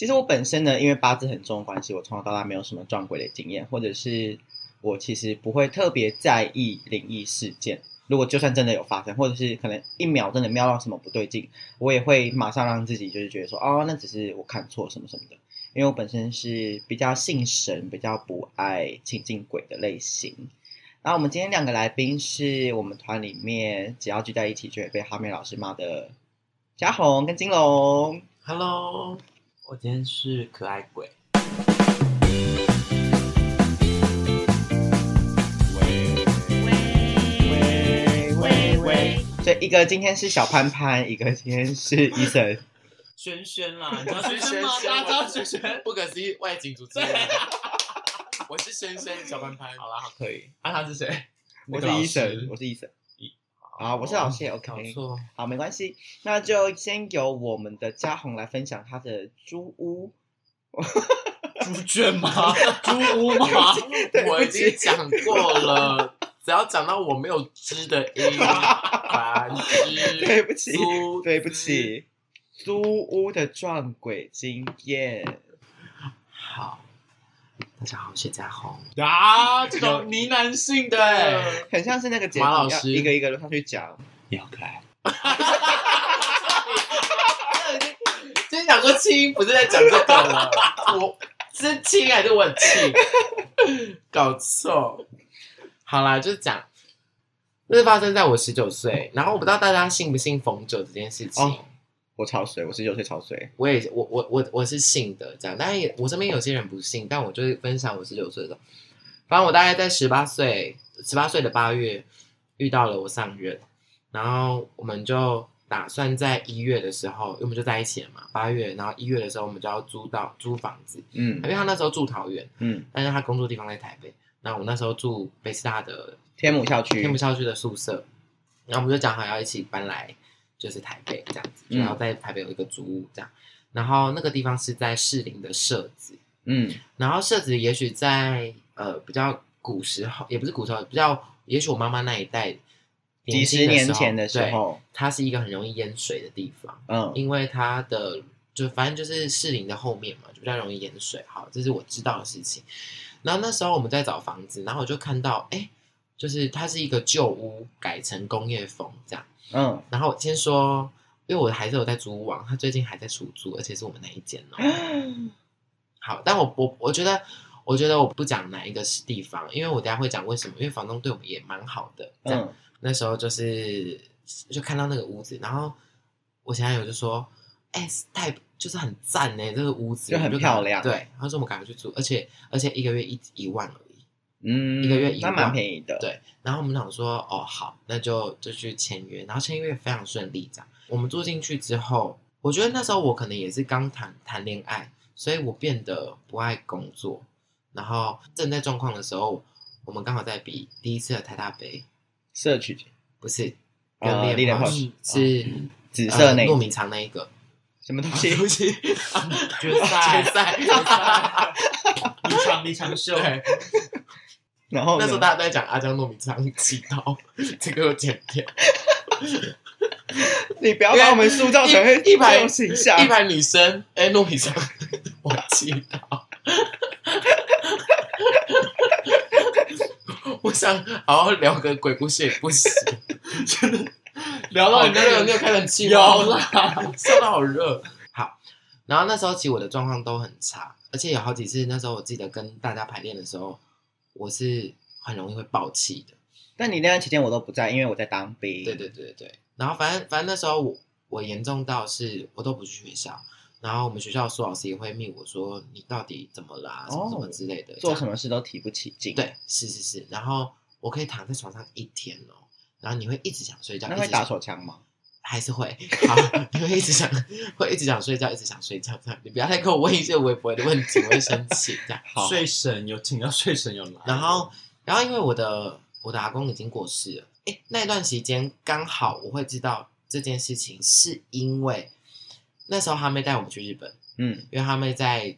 其实我本身呢，因为八字很重的关系，我从小到大没有什么撞鬼的经验，或者是我其实不会特别在意灵异事件。如果就算真的有发生，或者是可能一秒真的瞄到什么不对劲，我也会马上让自己就是觉得说，哦，那只是我看错什么什么的。因为我本身是比较信神、比较不爱亲近鬼的类型。然后我们今天两个来宾是我们团里面只要聚在一起就会被哈妹老师骂的嘉宏跟金龙。Hello，我今天是可爱鬼。喂喂喂喂，所以一个今天是小潘潘，一个今天是医生。轩轩啦，你知道轩轩吗？大家知道轩轩，不可思议外景主持人。我是轩轩，小潘潘。好啦，好，可以。啊，他是谁？我是医生，我是医生。啊，我是老谢。OK，好，没关系。那就先由我们的嘉宏来分享他的猪屋。猪圈吗？猪屋吗？我已经讲过了，只要讲到我没有“知”的音，繁殖。对不起，对不起。租屋的撞鬼经验，好，大家好，我是嘉宏啊，这种呢喃性的，很像是那个节目马老师一个一个的上去讲，你好可爱。就是讲说亲，不是在讲这个了，我是亲还是我很气？搞错。好啦，就是讲，这是发生在我十九岁，然后我不知道大家信不信逢九这件事情。哦我超水，我十九岁超水。我也我我我我是信的，这样，但我身边有些人不信，但我就是分享我十九岁的。反正我大概在十八岁，十八岁的八月遇到了我上任，然后我们就打算在一月的时候，因为我们就在一起了嘛。八月，然后一月的时候，我们就要租到租房子，嗯，因为他那时候住桃园，嗯，但是他工作地方在台北。那我那时候住北师大的天母校区，天母校区的宿舍，然后我们就讲好要一起搬来。就是台北这样子，然后在台北有一个租屋这样，嗯、然后那个地方是在士林的社子，嗯，然后社子也许在呃比较古时候，也不是古时候，比较也许我妈妈那一代几十年前的时候，它是一个很容易淹水的地方，嗯，因为它的就反正就是士林的后面嘛，就比较容易淹水。好，这是我知道的事情。然后那时候我们在找房子，然后我就看到，哎，就是它是一个旧屋改成工业风这样。嗯，然后我先说，因为我的孩子有在租屋网，他最近还在出租，而且是我们那一间哦。好，但我我我觉得，我觉得我不讲哪一个是地方，因为我等下会讲为什么，因为房东对我们也蛮好的。这样，嗯，那时候就是就看到那个屋子，然后我前男友就说：“哎，太就是很赞呢，这个屋子就很漂亮。”对，他说我们赶快去住，而且而且一个月一一万而已。嗯，一个月一万，那蛮便宜的。对，然后我们想说，哦，好，那就就去签约，然后签约非常顺利。这样，我们住进去之后，我觉得那时候我可能也是刚谈谈恋爱，所以我变得不爱工作。然后正在状况的时候，我们刚好在比第一次的台大杯社区，不是，跟练跑是紫色那糯米肠那一个什么东西？东 西？决赛，决赛，决赛，米肠米肠秀。然后那时候大家在讲阿江糯米肠祈祷，这个有剪掉。你不要把我们塑造成一排形象，一排女生。哎，糯米肠，我祈祷。我想好好聊个鬼故事也不行，真的聊到你那个，你有开冷气吗？有啦，烧到好热。好，然后那时候其实我的状况都很差，而且有好几次，那时候我记得跟大家排练的时候。我是很容易会爆气的，但你那段期间我都不在，因为我在当兵。对对对对，然后反正反正那时候我我严重到是我都不去学校，然后我们学校的苏老师也会密我说，你到底怎么啦，什么什么之类的，做什么事都提不起劲。对，是是是，然后我可以躺在床上一天哦，然后你会一直想睡觉，那会打手枪吗？还是会，好，你会一直想，会一直想睡觉，一直想睡觉，这样你不要再跟我问一些微博的问题，我会生气。这样，好，睡神有请到睡神有来，然后，然后因为我的我的阿公已经过世了，哎，那段时间刚好我会知道这件事情，是因为那时候他妹带我们去日本，嗯，因为他妹在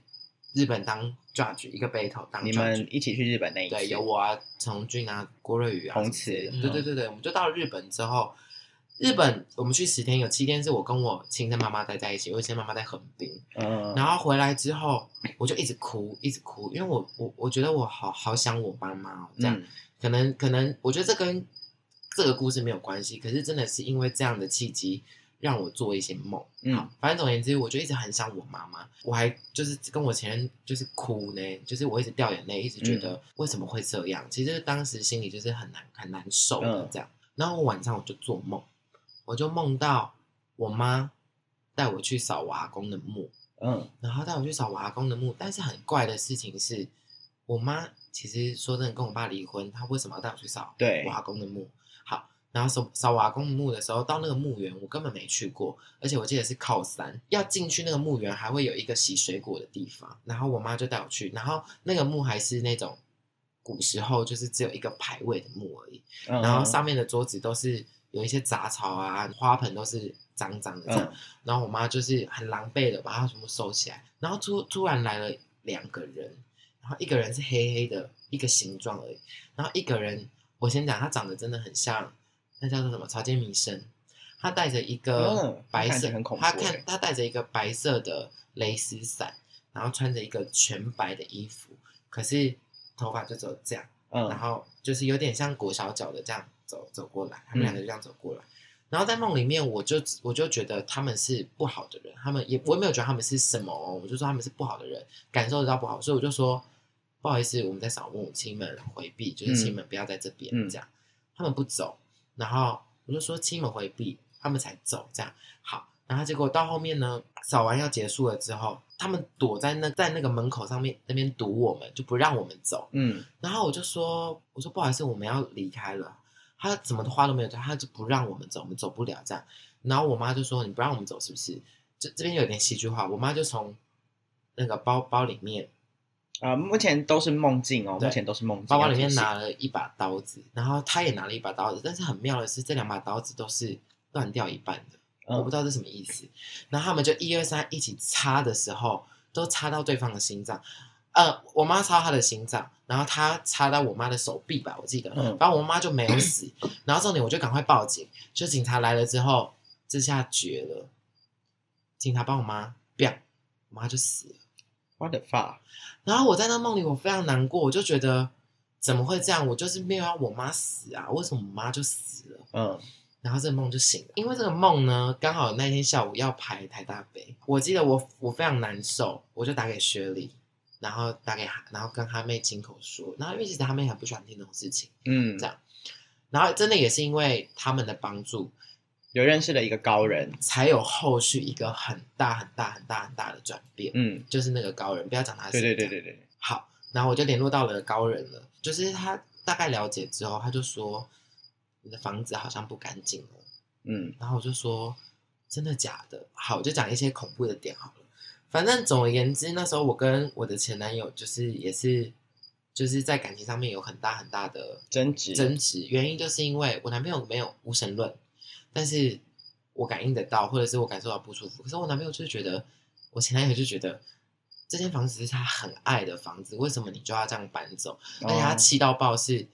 日本当 judge 一个 battle 当 judge，你们一起去日本那一次，对，有我啊，陈俊啊，郭瑞宇啊，红瓷，对对对对，我们就到了日本之后。日本我们去十天，有七天是我跟我亲生妈妈待在一起，因为亲生妈妈在横滨。嗯，然后回来之后，我就一直哭，一直哭，因为我我我觉得我好好想我妈妈哦，这样、嗯、可能可能，我觉得这跟这个故事没有关系，可是真的是因为这样的契机。让我做一些梦，嗯，好，反正总而言之，我就一直很想我妈妈，我还就是跟我前任就是哭呢，就是我一直掉眼泪，一直觉得为什么会这样，嗯、其实当时心里就是很难很难受的这样。嗯、然后我晚上我就做梦，我就梦到我妈带我去扫我阿公的墓，嗯，然后带我去扫我阿公的墓，但是很怪的事情是，我妈其实说真的跟我爸离婚，她为什么要带我去扫我阿公的墓？好然后扫扫瓦工墓的时候，到那个墓园，我根本没去过，而且我记得是靠山，要进去那个墓园还会有一个洗水果的地方，然后我妈就带我去，然后那个墓还是那种古时候就是只有一个牌位的墓而已，然后上面的桌子都是有一些杂草啊，花盆都是脏脏的这样，然后我妈就是很狼狈的把它全部收起来，然后突突然来了两个人，然后一个人是黑黑的一个形状而已，然后一个人我先讲他长得真的很像。那叫做什么？草间弥生，他带着一个白色，嗯、他看他带着一个白色的蕾丝伞，然后穿着一个全白的衣服，可是头发就只有这样，嗯、然后就是有点像裹小脚的这样走走过来，他们两个就这样走过来，嗯、然后在梦里面，我就我就觉得他们是不好的人，他们也我也没有觉得他们是什么哦，我就说他们是不好的人，感受得到不好，所以我就说不好意思，我们在扫墓，亲们回避，就是亲们不要在这边、嗯、这样，他们不走。然后我就说亲们回避，他们才走。这样好，然后结果到后面呢，扫完要结束了之后，他们躲在那在那个门口上面那边堵我们，就不让我们走。嗯，然后我就说，我说不好意思，我们要离开了。他怎么的话都没有，他就不让我们走，我们走不了这样。然后我妈就说，你不让我们走是不是？这这边有点戏剧化，我妈就从那个包包里面。啊、呃，目前都是梦境哦，目前都是梦境。包包里面拿了一把刀子，然后他也拿了一把刀子，但是很妙的是，这两把刀子都是断掉一半的，嗯、我不知道这是什么意思。然后他们就一二三一起插的时候，都插到对方的心脏。呃，我妈插她的心脏，然后他插到我妈的手臂吧，我记得。嗯。然后我妈就没有死，然后重点我就赶快报警，就警察来了之后，这下绝了，警察帮我妈，啪，我妈就死了。What the fuck？然后我在那梦里，我非常难过，我就觉得怎么会这样？我就是没有让我妈死啊，为什么我妈就死了？嗯，然后这个梦就醒了，因为这个梦呢，刚好那天下午要排台大杯，我记得我我非常难受，我就打给薛丽，然后打给他然后跟他妹亲口说，然后因为其实他妹很不喜欢听这种事情，嗯，这样，然后真的也是因为他们的帮助。有认识了一个高人，才有后续一个很大很大很大很大的转变。嗯，就是那个高人，不要讲他是。对对对对对。好，然后我就联络到了高人了，就是他大概了解之后，他就说你的房子好像不干净了。嗯，然后我就说真的假的？好，我就讲一些恐怖的点好了。反正总而言之，那时候我跟我的前男友就是也是就是在感情上面有很大很大的争执，争执原因就是因为我男朋友没有无神论。但是我感应得到，或者是我感受到不舒服。可是我男朋友就是觉得，我前男友就觉得这间房子是他很爱的房子，为什么你就要这样搬走？而且他气到爆，是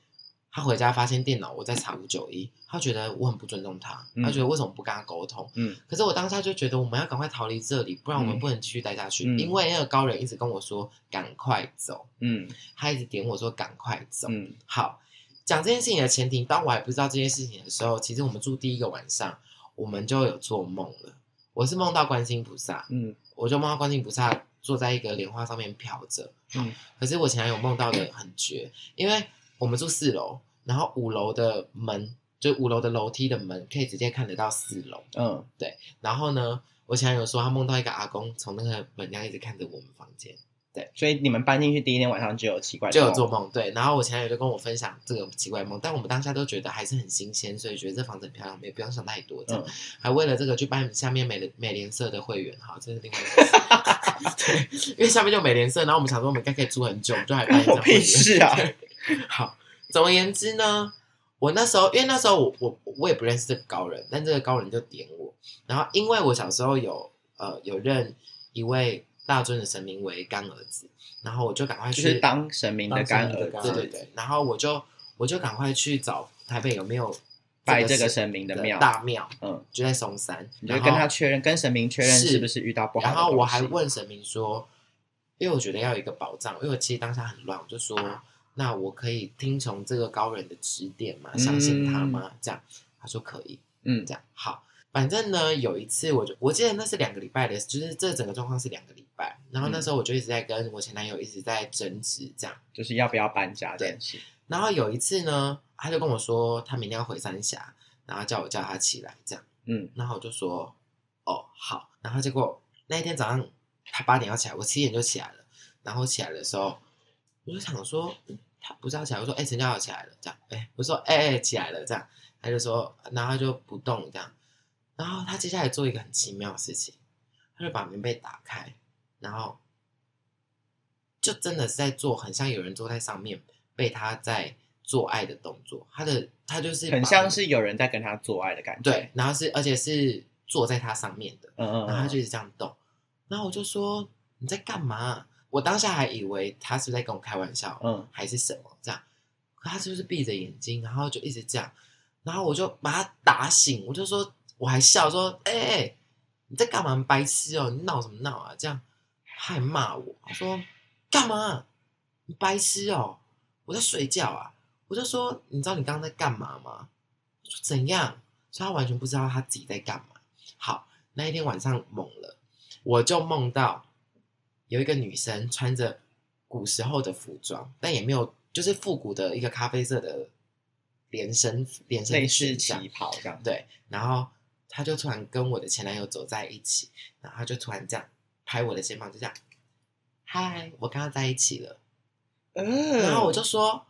他回家发现电脑我在查五九一，他觉得我很不尊重他，他觉得为什么不跟他沟通？嗯。可是我当下就觉得我们要赶快逃离这里，不然我们不能继续待下去。嗯。因为那个高人一直跟我说赶快走，嗯，他一直点我说赶快走，嗯，好。讲这件事情的前提，当我还不知道这件事情的时候，其实我们住第一个晚上，我们就有做梦了。我是梦到观世音菩萨，嗯，我就梦到观世音菩萨坐在一个莲花上面飘着，嗯。可是我前男友梦到的很绝，因为我们住四楼，然后五楼的门就五楼的楼梯的门可以直接看得到四楼，嗯，对。然后呢，我前男友说他梦到一个阿公从那个门那样一直看着我们房间。对，所以你们搬进去第一天晚上就有奇怪，就有做梦。对，然后我前男友就跟我分享这个奇怪梦，但我们当下都觉得还是很新鲜，所以觉得这房子很漂亮，也不用想太多。这样，嗯、还为了这个去办下面美美联社的会员，哈，这是另外一个。对，因为下面就美联社，然后我们想说我们应该可以住很久，就还办一张会员。是啊。好，总而言之呢，我那时候因为那时候我我我也不认识这个高人，但这个高人就点我，然后因为我小时候有呃有认一位。大尊的神明为干儿子，然后我就赶快去当神明的干儿子，对对对，然后我就我就赶快去找台北有没有拜这个神明的庙大庙，嗯，就在松山，你就跟他确认，跟神明确认是不是遇到不好。然后我还问神明说，因为我觉得要有一个保障，因为我其实当下很乱，我就说，那我可以听从这个高人的指点吗？相信他吗？这样，他说可以，嗯，这样好。反正呢，有一次我就我记得那是两个礼拜的，就是这整个状况是两个礼拜。然后那时候我就一直在跟我前男友一直在争执，这样就是要不要搬家这件事。然后有一次呢，他就跟我说他明天要回三峡，然后叫我叫他起来，这样。嗯，然后我就说哦好。然后结果那一天早上他八点要起来，我七点就起来了。然后起来的时候，我就想说他不知道起来，我说哎陈家豪起来了，这样。哎，我说哎哎起来了，这样。他就说，然后他就不动这样。然后他接下来做一个很奇妙的事情，他就把棉被打开，然后就真的是在做很像有人坐在上面被他在做爱的动作。他的他就是很像是有人在跟他做爱的感觉。对，然后是而且是坐在他上面的，嗯嗯，然后他就一直这样动。然后我就说你在干嘛？我当下还以为他是在跟我开玩笑，嗯，还是什么这样？可他是不是闭着眼睛，然后就一直这样？然后我就把他打醒，我就说。我还笑说：“哎、欸、哎，你在干嘛？白痴哦！你闹什么闹啊？这样，他还骂我，他说干嘛？你白痴哦！我在睡觉啊！我就说，你知道你刚刚在干嘛吗？怎样？所以他完全不知道他自己在干嘛。好，那一天晚上懵了，我就梦到有一个女生穿着古时候的服装，但也没有，就是复古的一个咖啡色的连身连身类似旗袍这样，对，然后。她就突然跟我的前男友走在一起，然后他就突然这样拍我的肩膀，就这样，嗨，我跟他在一起了。嗯，然后我就说，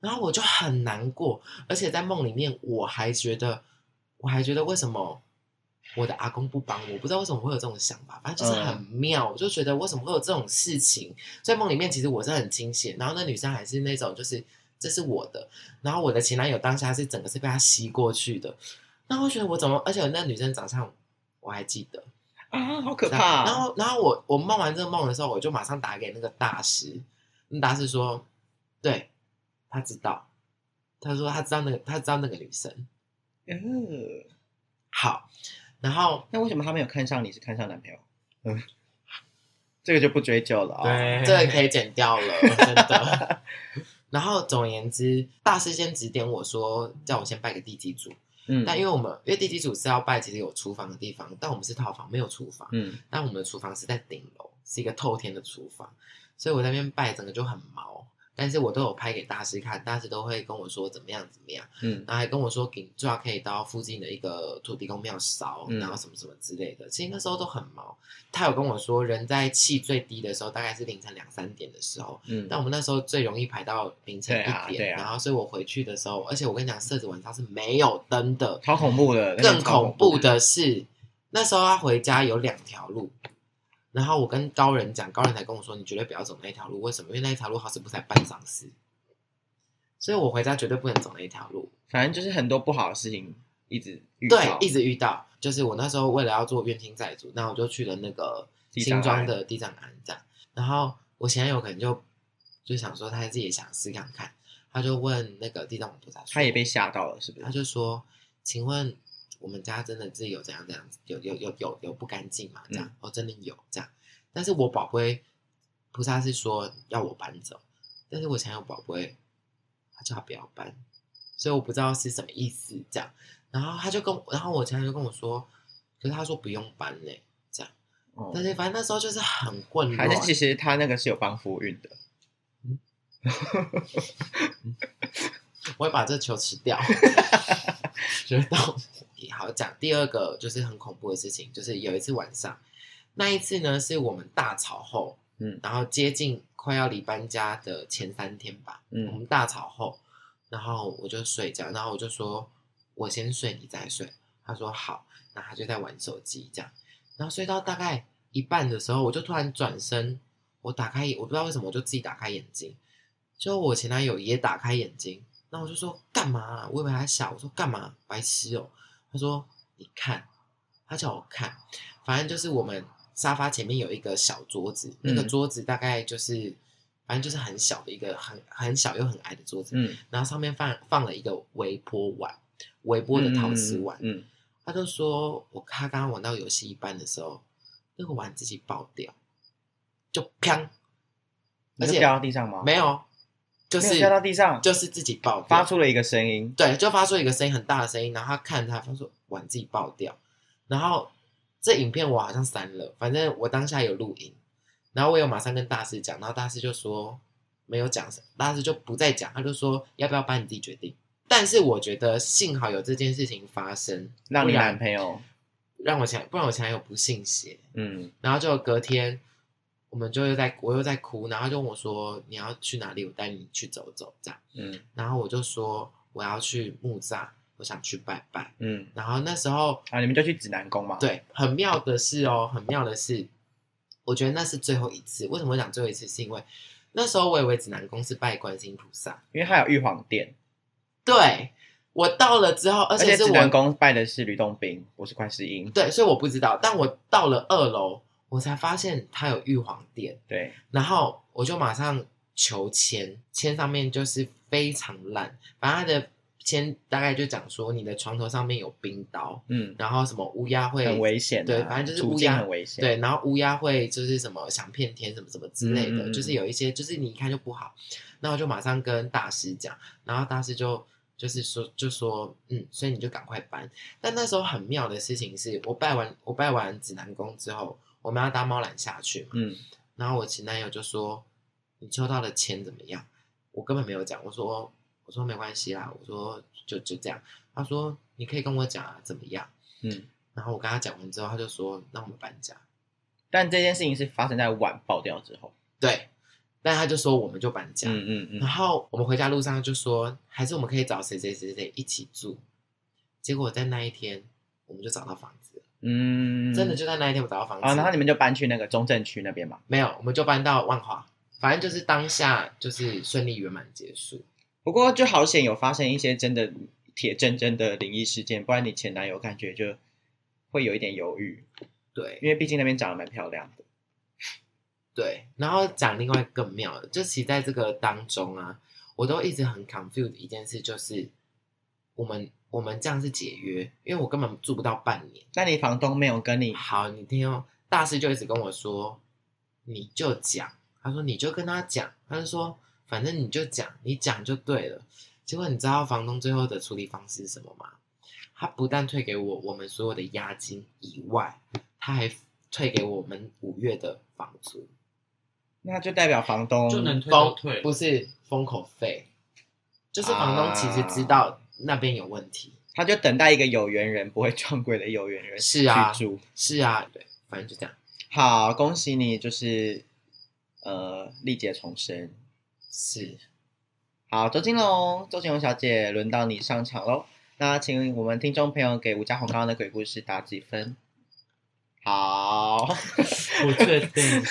然后我就很难过，而且在梦里面我还觉得，我还觉得为什么我的阿公不帮我？不知道为什么会有这种想法，反正就是很妙，我就觉得为什么会有这种事情？在梦里面其实我是很清醒，然后那女生还是那种就是这是我的，然后我的前男友当下是整个是被他吸过去的。那我觉得我怎么，而且那女生长相我还记得啊，好可怕！然后，然后我我梦完这个梦的时候，我就马上打给那个大师。那大师说，对，他知道，他说他知道那个，他知道那个女生。嗯，好。然后，那为什么他没有看上你，是看上男朋友？嗯，这个就不追究了啊、哦。对，这个可以剪掉了，真的。然后，总而言之，大师先指点我说，叫我先拜个地基主。嗯，但因为我们因为地基主是要拜，其实有厨房的地方，但我们是套房，没有厨房。嗯，但我们的厨房是在顶楼，是一个透天的厨房，所以我在那边拜，整个就很毛。但是我都有拍给大师看，大师都会跟我说怎么样怎么样，嗯，然后还跟我说顶最好可以到附近的一个土地公庙烧，嗯，然后什么什么之类的。其实那时候都很忙。他有跟我说，人在气最低的时候，大概是凌晨两三点的时候，嗯，但我们那时候最容易排到凌晨一点，对啊，对啊，然后所以我回去的时候，而且我跟你讲，社子晚上是没有灯的，超恐怖的。更恐怖的是，那时候他回家有两条路。然后我跟高人讲，高人才跟我说，你绝对不要走那一条路。为什么？因为那一条路好像不才办丧事，所以我回家绝对不能走那一条路。反正就是很多不好的事情一直遇到，对，一直遇到。就是我那时候为了要做冤亲债主，那我就去了那个新庄的地藏庵这样。然后我前男友可能就就想说，他自己也想试看看，他就问那个地藏王菩萨，他也被吓到了，是不是？他就说，请问。我们家真的是有这样这样子，有有有有有不干净嘛？这样、嗯、哦，真的有这样。但是我宝贝菩萨是说要我搬走，但是我前有宝贝，他叫他不要搬，所以我不知道是什么意思这样。然后他就跟，然后我前就跟我说，可是他说不用搬嘞，这样。哦、但是反正那时候就是很混乱。还是其实他那个是有帮夫运的。嗯，我会把这球吃掉，觉得。好讲第二个就是很恐怖的事情，就是有一次晚上，那一次呢是我们大吵后，嗯，然后接近快要离搬家的前三天吧，嗯，我们大吵后，然后我就睡觉，然后我就说我先睡，你再睡，他说好，那他就在玩手机这样，然后睡到大概一半的时候，我就突然转身，我打开，我不知道为什么我就自己打开眼睛，就我前男友也打开眼睛，那我就说干嘛啊？我以为他小，我说干嘛？白痴哦。他说：“你看，他叫我看，反正就是我们沙发前面有一个小桌子，嗯、那个桌子大概就是，反正就是很小的一个很很小又很矮的桌子，嗯，然后上面放放了一个微波碗，微波的陶瓷碗，嗯，嗯，他就说我他刚刚玩到游戏一半的时候，那个碗自己爆掉，就砰，而且掉到地上吗？没有，就是掉到地上，就是自己爆掉，发出了一个声音，对，就发出一个声音很大的声音，然后他看他，他说碗自己爆掉，然后这影片我好像删了，反正我当下有录音，然后我有马上跟大师讲，然后大师就说。没有讲大师就不再讲，他就说要不要帮你自己决定。但是我觉得幸好有这件事情发生，让你男朋友让我前，不然我前男友不信邪。嗯，然后就隔天，我们就又在我又在哭，然后就问我说你要去哪里？我带你去走走，这样。嗯，然后我就说我要去木栅，我想去拜拜。嗯，然后那时候啊，你们就去指南宫嘛。对，很妙的是哦，很妙的是，我觉得那是最后一次。为什么我讲最后一次？是因为。那时候我以为指南宫是拜观世音菩萨，因为它有玉皇殿。对，我到了之后，而且是指南宫拜的是吕洞宾，不是观世音。对，所以我不知道。但我到了二楼，我才发现它有玉皇殿。对，然后我就马上求签，签上面就是非常烂，反正它的。签大概就讲说，你的床头上面有冰刀，嗯，然后什么乌鸦会很危险，对，反正就是乌鸦很危险，对，然后乌鸦会就是什么想骗天什么什么之类的，嗯、就是有一些就是你一看就不好，那我就马上跟大师讲，然后大师就就是说就说嗯，所以你就赶快搬。但那时候很妙的事情是我拜完我拜完指南宫之后，我们要搭猫缆下去嘛，嗯，然后我前男友就说你抽到的签怎么样？我根本没有讲，我说。我说没关系啦，我说就就这样。他说你可以跟我讲啊，怎么样？嗯，然后我跟他讲完之后，他就说那我们搬家。但这件事情是发生在碗爆掉之后。对，但他就说我们就搬家。嗯嗯嗯。然后我们回家路上就说，还是我们可以找谁谁谁谁一起住。结果在那一天，我们就找到房子。嗯，真的就在那一天我找到房子。啊，然后你们就搬去那个中正区那边嘛？没有，我们就搬到万华。反正就是当下就是顺利圆满结束。不过就好险有发生一些真的铁铮铮的灵异事件，不然你前男友感觉就会有一点犹豫。对，因为毕竟那边长得蛮漂亮的。对，然后讲另外更妙的，就其实在这个当中啊，我都一直很 confused 一件事，就是我们我们这样是解约，因为我根本住不到半年。那你房东没有跟你？好，你听哦，大师就一直跟我说，你就讲，他说你就跟他讲，他就说。反正你就讲，你讲就对了。结果你知道房东最后的处理方式是什么吗？他不但退给我我们所有的押金以外，他还退给我们五月的房租。那就代表房东就能退就退，不是封口费，就是房东其实知道那边有问题，啊，他就等待一个有缘人不会撞鬼的有缘人是啊，去住。是啊，对，反正就这样。好，恭喜你，就是呃，历劫重生。是，好，周金龙，周金龙小姐，轮到你上场喽。那请我们听众朋友给吴家宏刚刚的鬼故事打几分？好，不确定。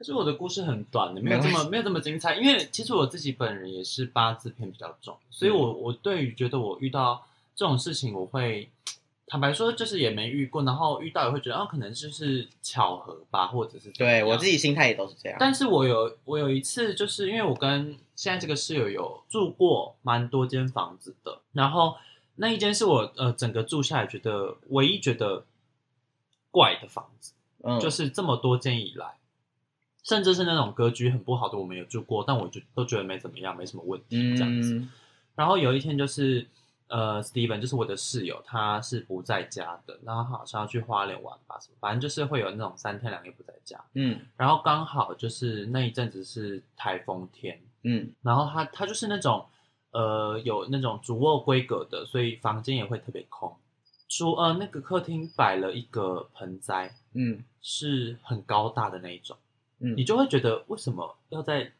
可是我的故事很短的，没有这么没有这么精彩。因为其实我自己本人也是八字偏比较重，所以我我对于觉得我遇到这种事情，我会。坦白说，就是也没遇过，然后遇到也会觉得，哦，可能就是巧合吧，或者是对我自己心态也都是这样。但是我有我有一次，就是因为我跟现在这个室友有住过蛮多间房子的，然后那一间是我呃整个住下来觉得唯一觉得怪的房子，嗯，就是这么多间以来，甚至是那种格局很不好的，我们有住过，但我就都觉得没怎么样，没什么问题这样子。嗯，然后有一天就是。呃，Steven 就是我的室友，他是不在家的，然后好像要去花莲玩吧，什么，反正就是会有那种三天两夜不在家。嗯，然后刚好就是那一阵子是台风天，嗯，然后他他就是那种呃有那种主卧规格的，所以房间也会特别空。主呃那个客厅摆了一个盆栽，嗯，是很高大的那一种，嗯，你就会觉得为什么要在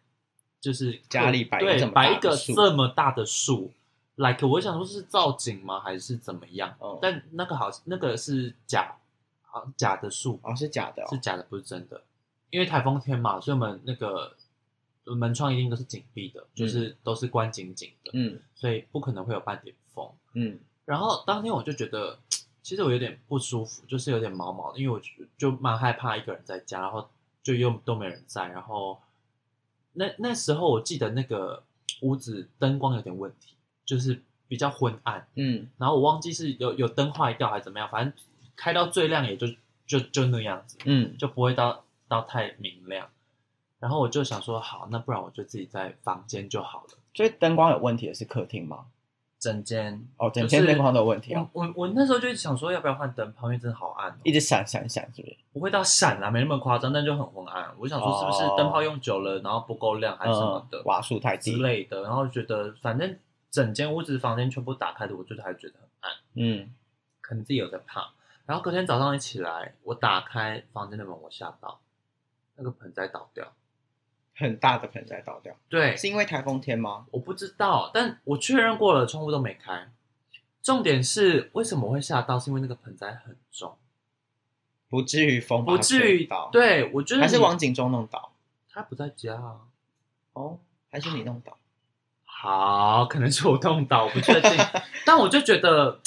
就是家里摆对摆一个这么大的树？like 我想说是造景吗，还是怎么样？哦，但那个好，那个是假，啊，假的树。哦，是假的，哦，是假的，不是真的。因为台风天嘛，所以我们那个门窗一定都是紧闭的，就是都是关紧紧的，嗯，所以不可能会有半点风，嗯。然后当天我就觉得，其实我有点不舒服，就是有点毛毛的，因为我就蛮害怕一个人在家，然后就又都没人在，然后那那时候我记得那个屋子灯光有点问题。就是比较昏暗，嗯，然后我忘记是有有灯坏掉还是怎么样，反正开到最亮也就就就那样子，嗯，就不会到到太明亮。然后我就想说，好，那不然我就自己在房间就好了。所以灯光有问题的是客厅吗？整间哦，整间灯光都有问题啊！我我，我那时候就想说，要不要换灯泡？因为真的好暗，哦，一直闪闪闪，是不是？不会到闪啊，没那么夸张，但就很昏暗。我想说，是不是灯泡用久了，然后不够亮，还是什么的，嗯、瓦数太低之类的？然后觉得反正整间屋子房间全部打开的，我就是还觉得很暗。嗯，可能自己有在怕。然后隔天早上一起来，我打开房间的门，我吓到，那个盆栽倒掉。很大的盆栽倒掉，对，是因为台风天吗？我不知道，但我确认过了，窗户都没开。重点是为什么我会吓到？是因为那个盆栽很重，不至于风，不至于倒。对，我觉得还是王景忠弄倒，他不在家啊。哦，还是你弄倒？好，可能是我弄倒，我不确定。但我就觉得，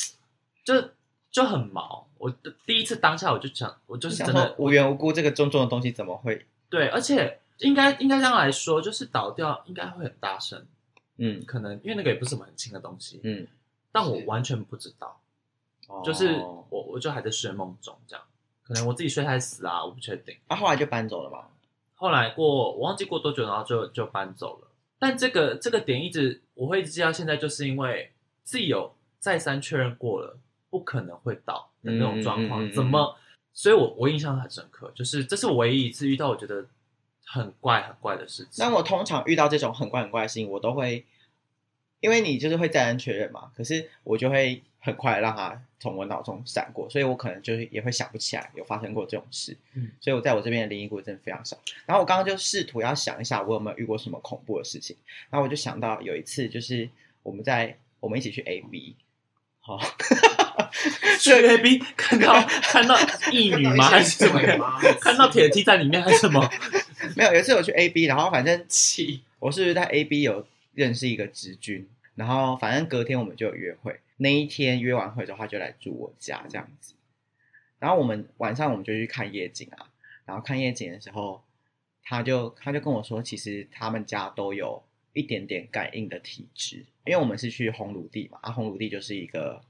就就很毛。我第一次当下我就想，我就是真的无缘无故，这个重重的东西怎么会？对，而且。应该应该这样来说，就是倒掉应该会很大声，嗯，可能因为那个也不是什么很轻的东西，嗯，但我完全不知道，就是我我就还在睡梦中这样，可能我自己睡太死啊，我不确定。啊，后来就搬走了吧？后来过我忘记过多久，然后就就搬走了。但这个这个点一直我会一直记到现在，就是因为自己有再三确认过了，不可能会倒的那种状况，嗯嗯嗯嗯、怎么？所以我我印象很深刻，就是这是我唯一一次遇到我觉得。很怪很怪的事情。那我通常遇到这种很怪很怪的事情，我都会，因为你就是会再三确认嘛。可是我就会很快让它从我脑中闪过，所以我可能就是也会想不起来有发生过这种事。嗯，所以我在我这边的灵异故事真的非常少。然后我刚刚就试图要想一下，我有没有遇过什么恐怖的事情。然后我就想到有一次，就是我们在我们一起去 A B，好，去 A B 看到 看到异女吗？还是什么？看到铁梯在里面还是什么？没有，有一次我去 A B，然后反正七，我是在 A B 有认识一个直军，然后反正隔天我们就有约会。那一天约完会之后，他就来住我家这样子。然后我们晚上我们就去看夜景啊，然后看夜景的时候，他就他就跟我说，其实他们家都有一点点感应的体质，因为我们是去红炉地嘛，啊，红炉地就是一个。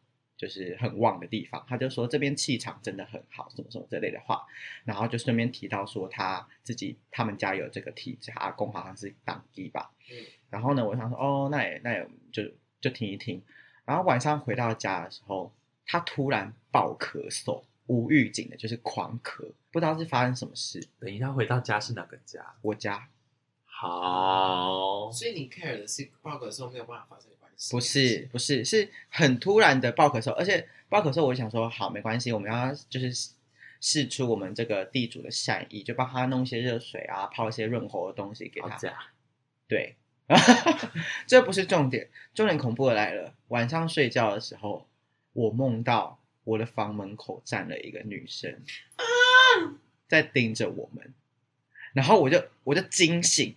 就是很旺的地方，他就说这边气场真的很好，什么什么这类的话，然后就顺便提到说他自己他们家有这个体质，阿公好像是当地吧，嗯，然后呢，我想说哦，那也那也就就听一听，然后晚上回到家的时候，他突然爆咳嗽，无预警的，就是狂咳，不知道是发生什么事。等一下回到家是哪个家？我家。好，所以你 care 的是爆咳嗽没有办法发生。不是不是，是很突然的爆咳嗽，而且爆咳嗽，我想说好没关系，我们要就是试出我们这个地主的善意，就帮他弄一些热水啊，泡一些润喉的东西给他。对，这不是重点，重点恐怖的来了。晚上睡觉的时候，我梦到我的房门口站了一个女生啊，在盯着我们，然后我就我就惊醒，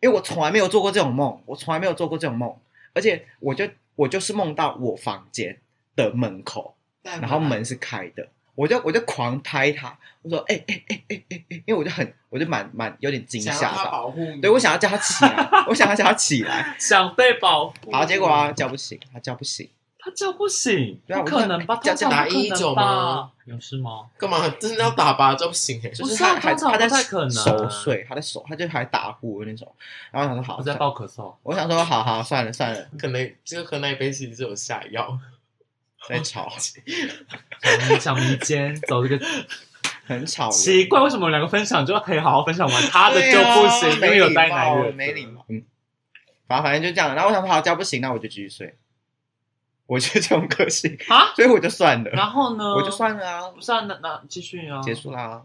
因为我从来没有做过这种梦，我从来没有做过这种梦。而且我就我就是梦到我房间的门口，然后门是开的，我就我就狂拍他，我说哎哎哎哎哎哎，因为我就很我就蛮蛮有点惊吓到，保护对，我想要叫他起来，我想要叫他起来，想被保护，好，结果啊叫不醒，他叫不醒。他叫不醒，不可能吧？叫打一一九吗？有事吗？干嘛？真的要打吧？这不行哎！就是他还他在太可能熟睡，他的手他就还打呼那种。然后想说好，我在爆咳嗽。我想说好好算了算了，可能这个喝那一杯其实是有下药，在吵。小迷奸走这个很吵，奇怪，为什么两个分享就要可以好好分享完，他的就不行？因为有带男人，没礼貌。嗯，反正反正就这样。然后我想说好叫不行，那我就继续睡。我就这种个性啊，所以我就算了。然后呢，我就算了啊，不是啊，那那继续啊，结束啦。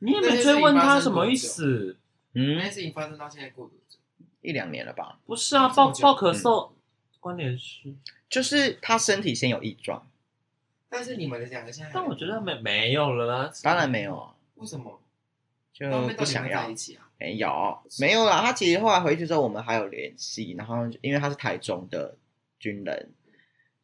你也没追问他什么意思？嗯，那件事情发生到现在过多久？一两年了吧？不是啊，爆爆咳嗽，关联是就是他身体先有异状。但是你们两个现在，但我觉得没没有了，当然没有啊。为什么？就不想要在一起啊？没有，没有啦。他其实后来回去之后，我们还有联系。然后因为他是台中的军人。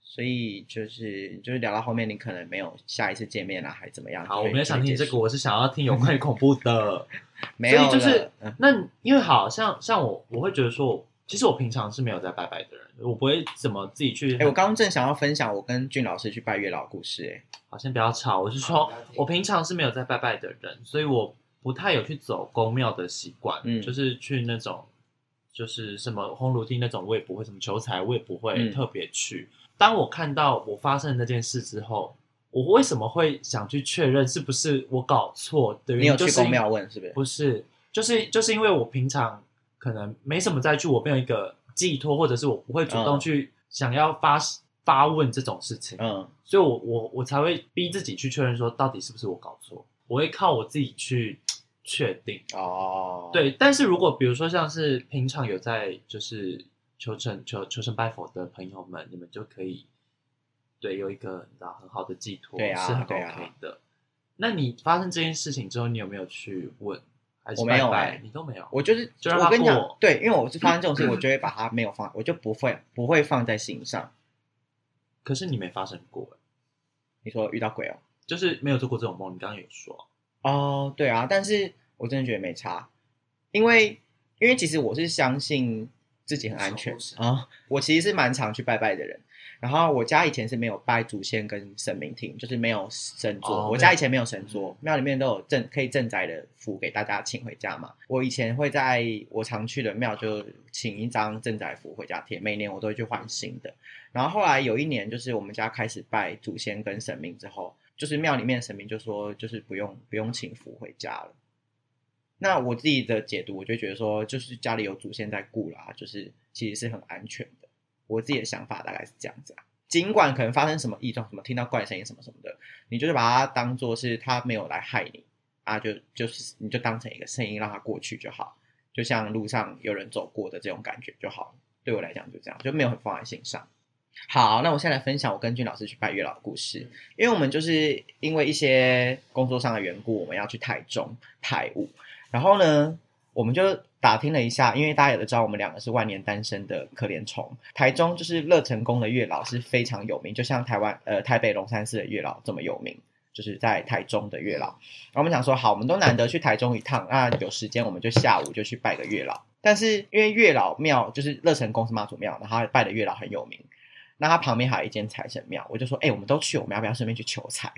所以就是就是聊到后面，你可能没有下一次见面了，还怎么样？好，我没有想听这个，我是想要听有关于恐怖的。没有，就是、嗯、那因为好像像我，我会觉得说，其实我平常是没有在拜拜的人，我不会怎么自己去。哎，我刚刚正想要分享我跟俊老师去拜月老的故事，哎，好，先不要吵。我是说，我平常是没有在拜拜的人，所以我不太有去走宫庙的习惯，嗯，就是去那种，就是什么烘炉地那种，我也不会什么求财，我也不会特别去。嗯、当我看到我发生那件事之后，我为什么会想去确认是不是我搞错？对，你有去宫庙问是不是？不是，就是就是因为我平常。可能没什么再去，我没有一个寄托，或者是我不会主动去想要发、嗯、发问这种事情，嗯，所以我我我才会逼自己去确认说到底是不是我搞错，我会靠我自己去确定哦，对。但是如果比如说像是平常有在就是求神求求神拜佛的朋友们，你们就可以对有一个你知道很好的寄托，对啊，是很 OK 的。啊、那你发生这件事情之后，你有没有去问？我没有你都没有。我就是，就我跟你讲，对，因为我是发生这种事情，我就会把它没有放，我就不会不会放在心上。可是你没发生过，你说遇到鬼哦，就是没有做过这种梦。你刚刚有说哦，对啊，但是我真的觉得没差，因为因为其实我是相信自己很安全啊、哦。我其实是蛮常去拜拜的人。然后我家以前是没有拜祖先跟神明厅，就是没有神桌。Oh, 我家以前没有神桌，庙里面都有镇可以镇宅的符给大家请回家嘛。我以前会在我常去的庙就请一张镇宅符回家贴，每年我都会去换新的。然后后来有一年，就是我们家开始拜祖先跟神明之后，就是庙里面的神明就说，就是不用不用请符回家了。那我自己的解读，我就觉得说，就是家里有祖先在顾啦，就是其实是很安全的。我自己的想法大概是这样子啊，尽管可能发生什么异状，什么听到怪声音什么什么的，你就是把它当做是他没有来害你啊，就就是你就当成一个声音让它过去就好，就像路上有人走过的这种感觉就好。对我来讲就这样，就没有很放在心上。好，那我现在来分享我跟俊老师去拜月老的故事，因为我们就是因为一些工作上的缘故，我们要去台中排舞，然后呢，我们就。打听了一下，因为大家也都知道我们两个是万年单身的可怜虫。台中就是乐成宫的月老是非常有名，就像台湾呃台北龙山寺的月老这么有名，就是在台中的月老。然后我们想说，好，我们都难得去台中一趟，那有时间我们就下午就去拜个月老。但是因为月老庙就是乐成宫是妈祖庙，然后拜的月老很有名，那他旁边还有一间财神庙，我就说，哎、欸，我们都去，我们要不要顺便去求财？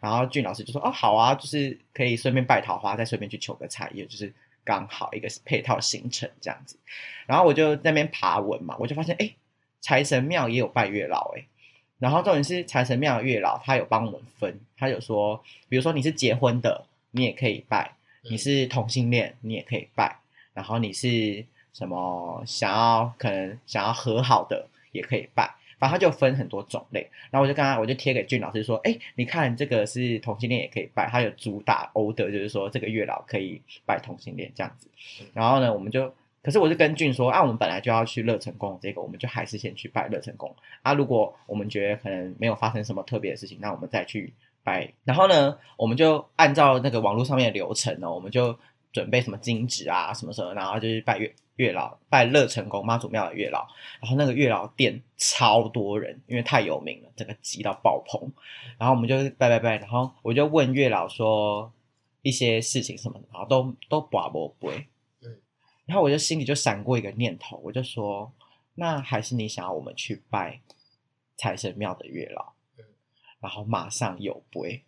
然后俊老师就说，哦，好啊，就是可以顺便拜桃花，再顺便去求个财，也就是。刚好一个配套行程这样子，然后我就在那边爬文嘛，我就发现哎，财神庙也有拜月老哎，然后重点是财神庙的月老他有帮我们分，他有说，比如说你是结婚的，你也可以拜；你是同性恋，你也可以拜；然后你是什么想要可能想要和好的，也可以拜。然后他就分很多种类，然后我就跟他，我就贴给俊老师说：“哎，你看这个是同性恋也可以拜，他有主打欧的，就是说这个月老可以拜同性恋这样子。然后呢，我们就，可是我就跟俊说，啊，我们本来就要去乐成宫这个，我们就还是先去拜乐成宫啊。如果我们觉得可能没有发生什么特别的事情，那我们再去拜。然后呢，我们就按照那个网络上面的流程呢，我们就准备什么金纸啊什么什么，然后就去拜月。”月老拜乐成宫妈祖庙的月老，然后那个月老店超多人，因为太有名了，整个挤到爆棚。然后我们就拜拜拜，然后我就问月老说一些事情什么的，然后都都拔不回。嗯，然后我就心里就闪过一个念头，我就说，那还是你想要我们去拜财神庙的月老？嗯，然后马上有回，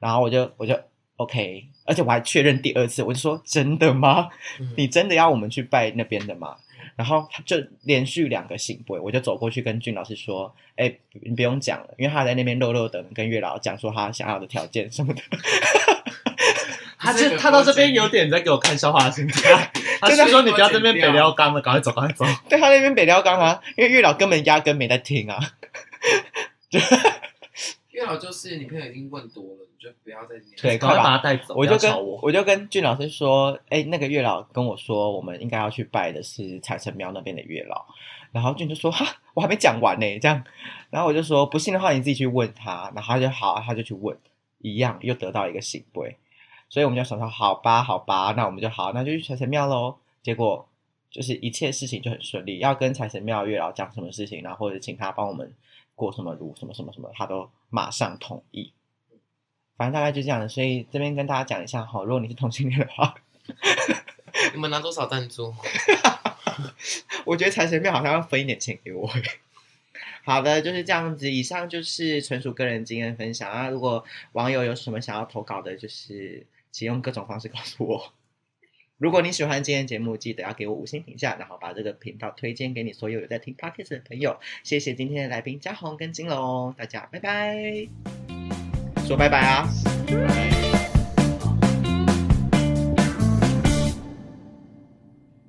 然后我就我就。OK，而且我还确认第二次，我就说真的吗？嗯、你真的要我们去拜那边的吗？然后他就连续两个醒杯，我就走过去跟俊老师说：“哎，你不用讲了，因为他在那边肉肉的跟月老讲说他想要的条件什么的。他”他就他到这边有点在给我看笑话的心态，他就说：“你不要这边北撩刚了，赶快走，赶快走。”对他那边北撩刚啊，因为月老根本压根没在听啊。就是你朋友已经问多了。你就不要再对，快把他带走。我就跟我，我就跟俊老师说，哎，那个月老跟我说，我们应该要去拜的是财神庙那边的月老。然后俊就说，哈，我还没讲完呢，这样。然后我就说，不信的话，你自己去问他。然后他就好，他就去问，一样又得到一个圣杯。所以我们就想说，好吧，好吧，那我们就好，那就去财神庙喽。结果就是一切事情就很顺利，要跟财神庙月老讲什么事情，然后或者请他帮我们过什么炉，什么什么什么，他都马上同意。反正大概就这样的，所以这边跟大家讲一下哈，如果你是同性恋的话，你们拿多少赞助？我觉得财神庙好像要分一点钱给我。好的，就是这样子。以上就是纯属个人经验分享啊。如果网友有什么想要投稿的，就是请用各种方式告诉我。如果你喜欢今天节目，记得要给我五星评价，然后把这个频道推荐给你所有有在听 Podcast 的朋友。谢谢今天的来宾嘉宏跟金龙，大家拜拜，说拜拜啊。拜拜。